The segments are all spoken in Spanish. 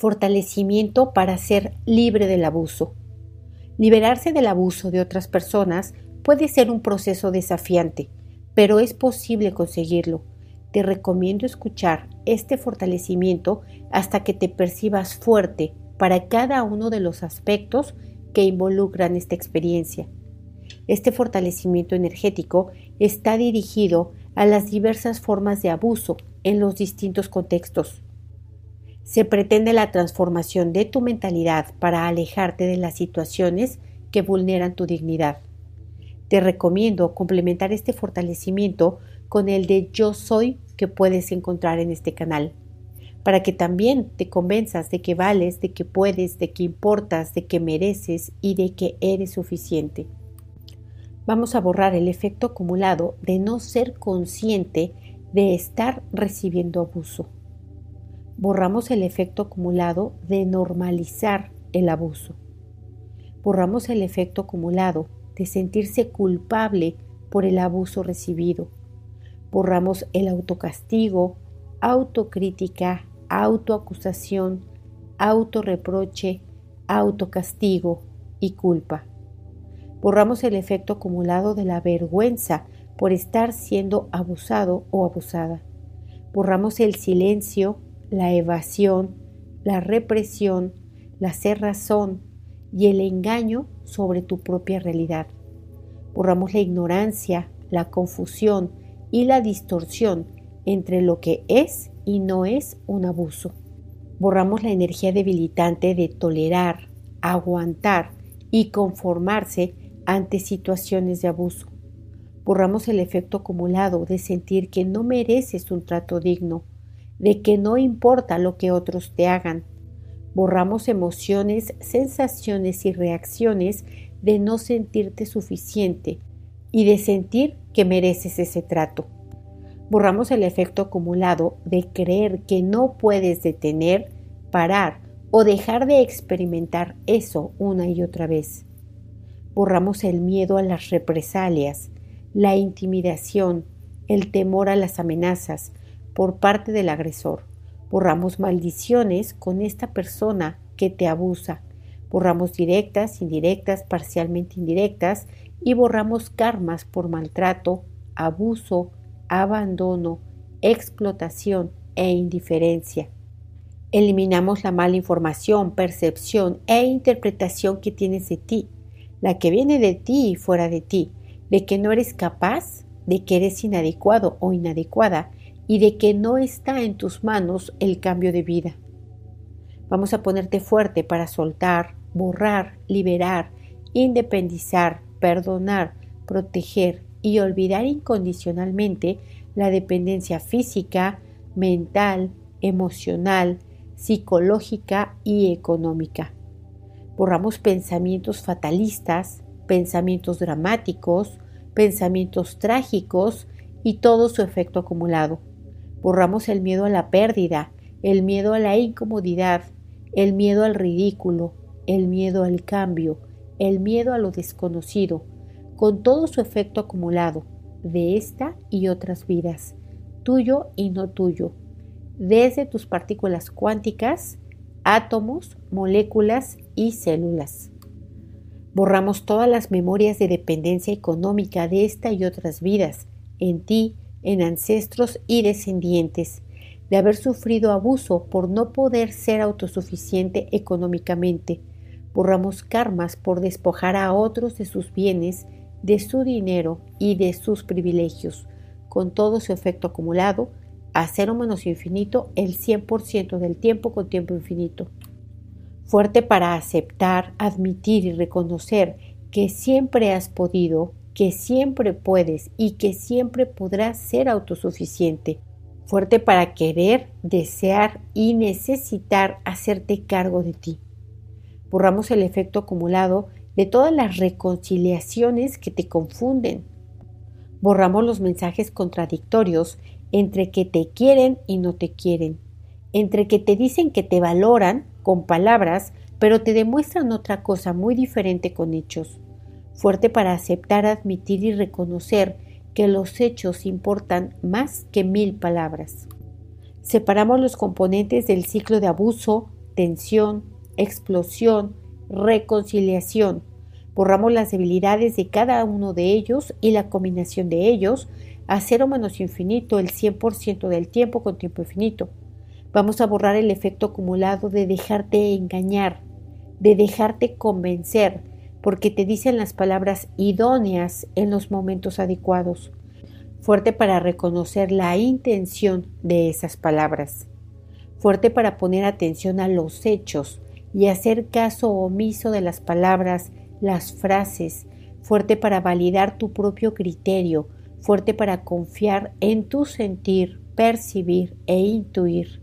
Fortalecimiento para ser libre del abuso. Liberarse del abuso de otras personas puede ser un proceso desafiante, pero es posible conseguirlo. Te recomiendo escuchar este fortalecimiento hasta que te percibas fuerte para cada uno de los aspectos que involucran esta experiencia. Este fortalecimiento energético está dirigido a las diversas formas de abuso en los distintos contextos se pretende la transformación de tu mentalidad para alejarte de las situaciones que vulneran tu dignidad. Te recomiendo complementar este fortalecimiento con el de yo soy que puedes encontrar en este canal, para que también te convenzas de que vales, de que puedes, de que importas, de que mereces y de que eres suficiente. Vamos a borrar el efecto acumulado de no ser consciente de estar recibiendo abuso borramos el efecto acumulado de normalizar el abuso. Borramos el efecto acumulado de sentirse culpable por el abuso recibido. Borramos el autocastigo, autocrítica, autoacusación, autorreproche, autocastigo y culpa. Borramos el efecto acumulado de la vergüenza por estar siendo abusado o abusada. Borramos el silencio la evasión, la represión, la cerrazón y el engaño sobre tu propia realidad. Borramos la ignorancia, la confusión y la distorsión entre lo que es y no es un abuso. Borramos la energía debilitante de tolerar, aguantar y conformarse ante situaciones de abuso. Borramos el efecto acumulado de sentir que no mereces un trato digno, de que no importa lo que otros te hagan. Borramos emociones, sensaciones y reacciones de no sentirte suficiente y de sentir que mereces ese trato. Borramos el efecto acumulado de creer que no puedes detener, parar o dejar de experimentar eso una y otra vez. Borramos el miedo a las represalias, la intimidación, el temor a las amenazas, por parte del agresor. Borramos maldiciones con esta persona que te abusa. Borramos directas, indirectas, parcialmente indirectas y borramos karmas por maltrato, abuso, abandono, explotación e indiferencia. Eliminamos la mala información, percepción e interpretación que tienes de ti, la que viene de ti y fuera de ti, de que no eres capaz, de que eres inadecuado o inadecuada, y de que no está en tus manos el cambio de vida. Vamos a ponerte fuerte para soltar, borrar, liberar, independizar, perdonar, proteger y olvidar incondicionalmente la dependencia física, mental, emocional, psicológica y económica. Borramos pensamientos fatalistas, pensamientos dramáticos, pensamientos trágicos y todo su efecto acumulado. Borramos el miedo a la pérdida, el miedo a la incomodidad, el miedo al ridículo, el miedo al cambio, el miedo a lo desconocido, con todo su efecto acumulado de esta y otras vidas, tuyo y no tuyo, desde tus partículas cuánticas, átomos, moléculas y células. Borramos todas las memorias de dependencia económica de esta y otras vidas, en ti, en ancestros y descendientes, de haber sufrido abuso por no poder ser autosuficiente económicamente. Borramos karmas por despojar a otros de sus bienes, de su dinero y de sus privilegios, con todo su efecto acumulado, a cero menos infinito el 100% del tiempo con tiempo infinito. Fuerte para aceptar, admitir y reconocer que siempre has podido que siempre puedes y que siempre podrás ser autosuficiente. Fuerte para querer, desear y necesitar hacerte cargo de ti. Borramos el efecto acumulado de todas las reconciliaciones que te confunden. Borramos los mensajes contradictorios entre que te quieren y no te quieren, entre que te dicen que te valoran con palabras, pero te demuestran otra cosa muy diferente con hechos fuerte para aceptar, admitir y reconocer que los hechos importan más que mil palabras. Separamos los componentes del ciclo de abuso, tensión, explosión, reconciliación. Borramos las debilidades de cada uno de ellos y la combinación de ellos a cero menos infinito el 100% del tiempo con tiempo infinito. Vamos a borrar el efecto acumulado de dejarte engañar, de dejarte convencer, porque te dicen las palabras idóneas en los momentos adecuados. Fuerte para reconocer la intención de esas palabras. Fuerte para poner atención a los hechos y hacer caso omiso de las palabras, las frases. Fuerte para validar tu propio criterio. Fuerte para confiar en tu sentir, percibir e intuir.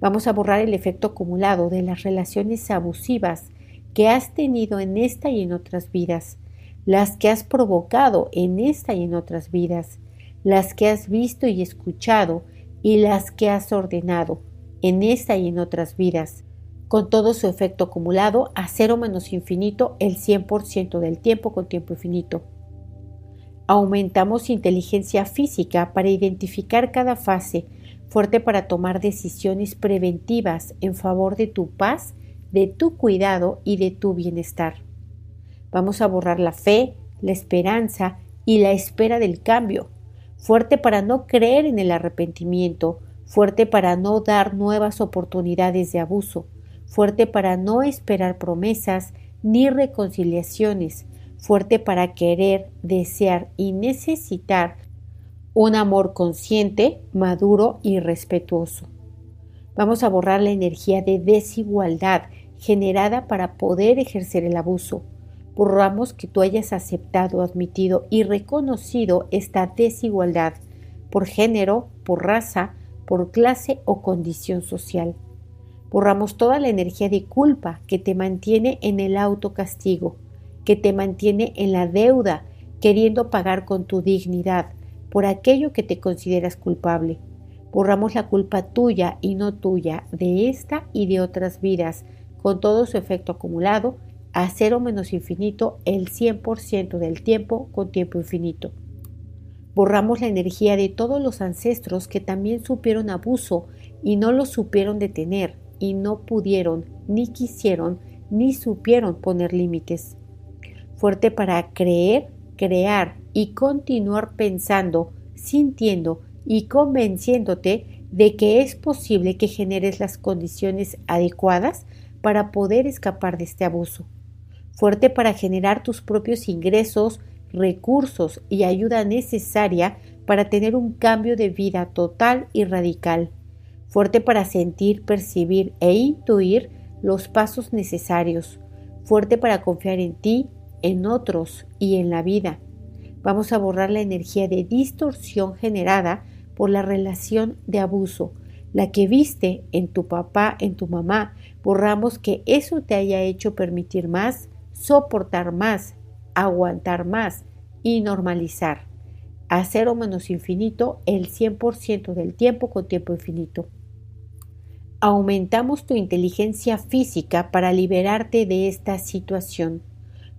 Vamos a borrar el efecto acumulado de las relaciones abusivas que has tenido en esta y en otras vidas, las que has provocado en esta y en otras vidas, las que has visto y escuchado y las que has ordenado en esta y en otras vidas, con todo su efecto acumulado a cero menos infinito el 100% del tiempo con tiempo infinito. Aumentamos inteligencia física para identificar cada fase fuerte para tomar decisiones preventivas en favor de tu paz, de tu cuidado y de tu bienestar. Vamos a borrar la fe, la esperanza y la espera del cambio, fuerte para no creer en el arrepentimiento, fuerte para no dar nuevas oportunidades de abuso, fuerte para no esperar promesas ni reconciliaciones, fuerte para querer, desear y necesitar un amor consciente, maduro y respetuoso. Vamos a borrar la energía de desigualdad generada para poder ejercer el abuso. Borramos que tú hayas aceptado, admitido y reconocido esta desigualdad por género, por raza, por clase o condición social. Borramos toda la energía de culpa que te mantiene en el autocastigo, que te mantiene en la deuda, queriendo pagar con tu dignidad, por aquello que te consideras culpable. Borramos la culpa tuya y no tuya de esta y de otras vidas, con todo su efecto acumulado, a cero menos infinito el 100% del tiempo con tiempo infinito. Borramos la energía de todos los ancestros que también supieron abuso y no lo supieron detener y no pudieron, ni quisieron, ni supieron poner límites. Fuerte para creer, crear y continuar pensando, sintiendo y convenciéndote de que es posible que generes las condiciones adecuadas para poder escapar de este abuso. Fuerte para generar tus propios ingresos, recursos y ayuda necesaria para tener un cambio de vida total y radical. Fuerte para sentir, percibir e intuir los pasos necesarios. Fuerte para confiar en ti, en otros y en la vida Vamos a borrar la energía de distorsión generada por la relación de abuso, la que viste en tu papá, en tu mamá. Borramos que eso te haya hecho permitir más, soportar más, aguantar más y normalizar. A cero menos infinito el 100% del tiempo con tiempo infinito. Aumentamos tu inteligencia física para liberarte de esta situación.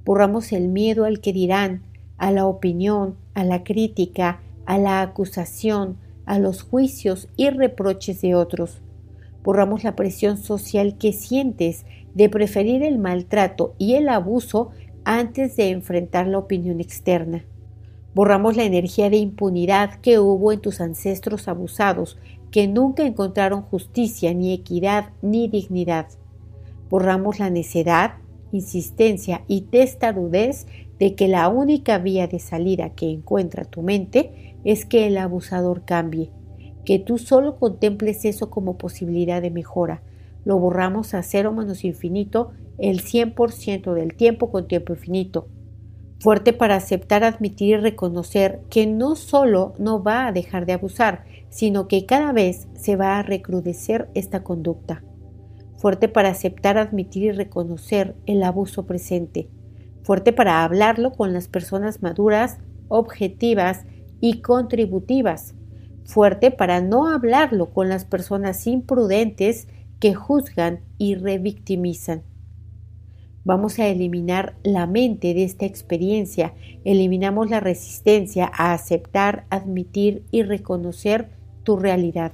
Borramos el miedo al que dirán, a la opinión, a la crítica, a la acusación, a los juicios y reproches de otros. Borramos la presión social que sientes de preferir el maltrato y el abuso antes de enfrentar la opinión externa. Borramos la energía de impunidad que hubo en tus ancestros abusados, que nunca encontraron justicia, ni equidad, ni dignidad. Borramos la necedad, insistencia y testarudez de que la única vía de salida que encuentra tu mente es que el abusador cambie, que tú solo contemples eso como posibilidad de mejora. Lo borramos a cero menos infinito el 100% del tiempo con tiempo infinito. Fuerte para aceptar, admitir y reconocer que no solo no va a dejar de abusar, sino que cada vez se va a recrudecer esta conducta. Fuerte para aceptar, admitir y reconocer el abuso presente fuerte para hablarlo con las personas maduras, objetivas y contributivas, fuerte para no hablarlo con las personas imprudentes que juzgan y revictimizan. Vamos a eliminar la mente de esta experiencia, eliminamos la resistencia a aceptar, admitir y reconocer tu realidad.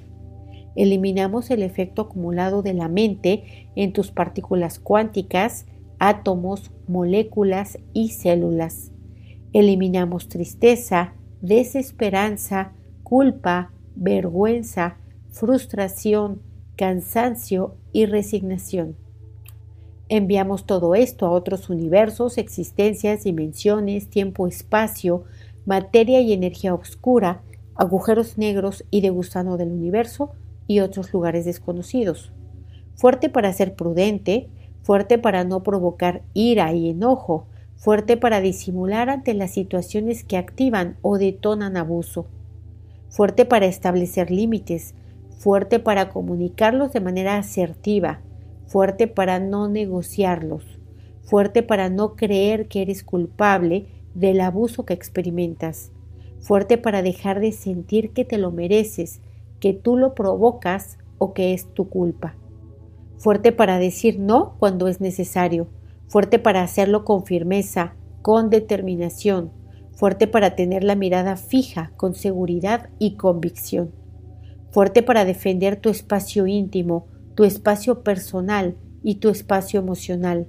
Eliminamos el efecto acumulado de la mente en tus partículas cuánticas, átomos, moléculas y células. Eliminamos tristeza, desesperanza, culpa, vergüenza, frustración, cansancio y resignación. Enviamos todo esto a otros universos, existencias, dimensiones, tiempo, espacio, materia y energía oscura, agujeros negros y de gusano del universo y otros lugares desconocidos. Fuerte para ser prudente, fuerte para no provocar ira y enojo, fuerte para disimular ante las situaciones que activan o detonan abuso, fuerte para establecer límites, fuerte para comunicarlos de manera asertiva, fuerte para no negociarlos, fuerte para no creer que eres culpable del abuso que experimentas, fuerte para dejar de sentir que te lo mereces, que tú lo provocas o que es tu culpa, fuerte para decir no cuando es necesario, fuerte para hacerlo con firmeza, con determinación, fuerte para tener la mirada fija, con seguridad y convicción, fuerte para defender tu espacio íntimo, tu espacio personal y tu espacio emocional,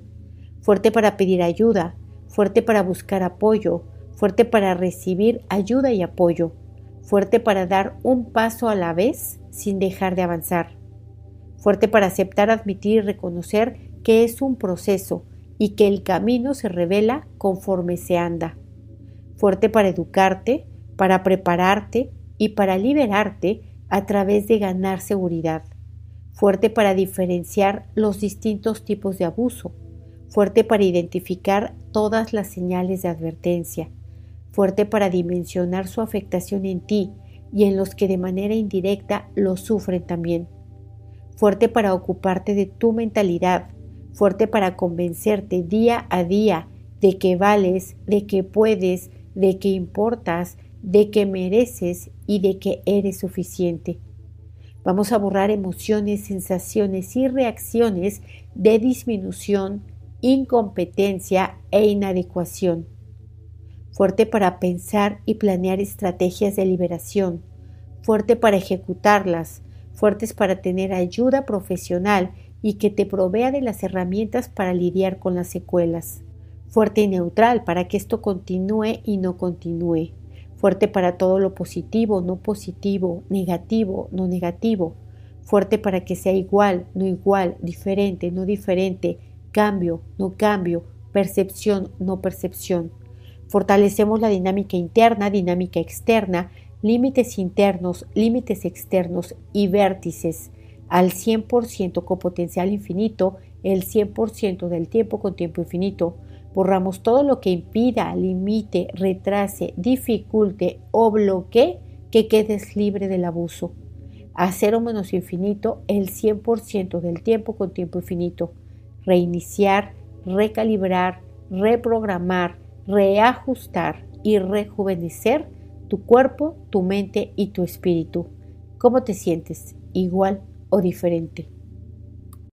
fuerte para pedir ayuda, fuerte para buscar apoyo, fuerte para recibir ayuda y apoyo, fuerte para dar un paso a la vez sin dejar de avanzar, fuerte para aceptar, admitir y reconocer que es un proceso y que el camino se revela conforme se anda, fuerte para educarte, para prepararte y para liberarte a través de ganar seguridad, fuerte para diferenciar los distintos tipos de abuso, fuerte para identificar todas las señales de advertencia, fuerte para dimensionar su afectación en ti y en los que de manera indirecta lo sufren también, fuerte para ocuparte de tu mentalidad, fuerte para convencerte día a día de que vales, de que puedes, de que importas, de que mereces y de que eres suficiente. Vamos a borrar emociones, sensaciones y reacciones de disminución, incompetencia e inadecuación. Fuerte para pensar y planear estrategias de liberación. Fuerte para ejecutarlas. Fuertes para tener ayuda profesional y que te provea de las herramientas para lidiar con las secuelas. Fuerte y neutral para que esto continúe y no continúe. Fuerte para todo lo positivo, no positivo, negativo, no negativo. Fuerte para que sea igual, no igual, diferente, no diferente, cambio, no cambio, percepción, no percepción. Fortalecemos la dinámica interna, dinámica externa, límites internos, límites externos y vértices al 100% con potencial infinito, el 100% del tiempo con tiempo infinito. Borramos todo lo que impida, limite, retrase, dificulte o bloquee que quedes libre del abuso. A cero menos infinito, el 100% del tiempo con tiempo infinito reiniciar, recalibrar, reprogramar, reajustar y rejuvenecer tu cuerpo, tu mente y tu espíritu. ¿Cómo te sientes? ¿Igual o diferente?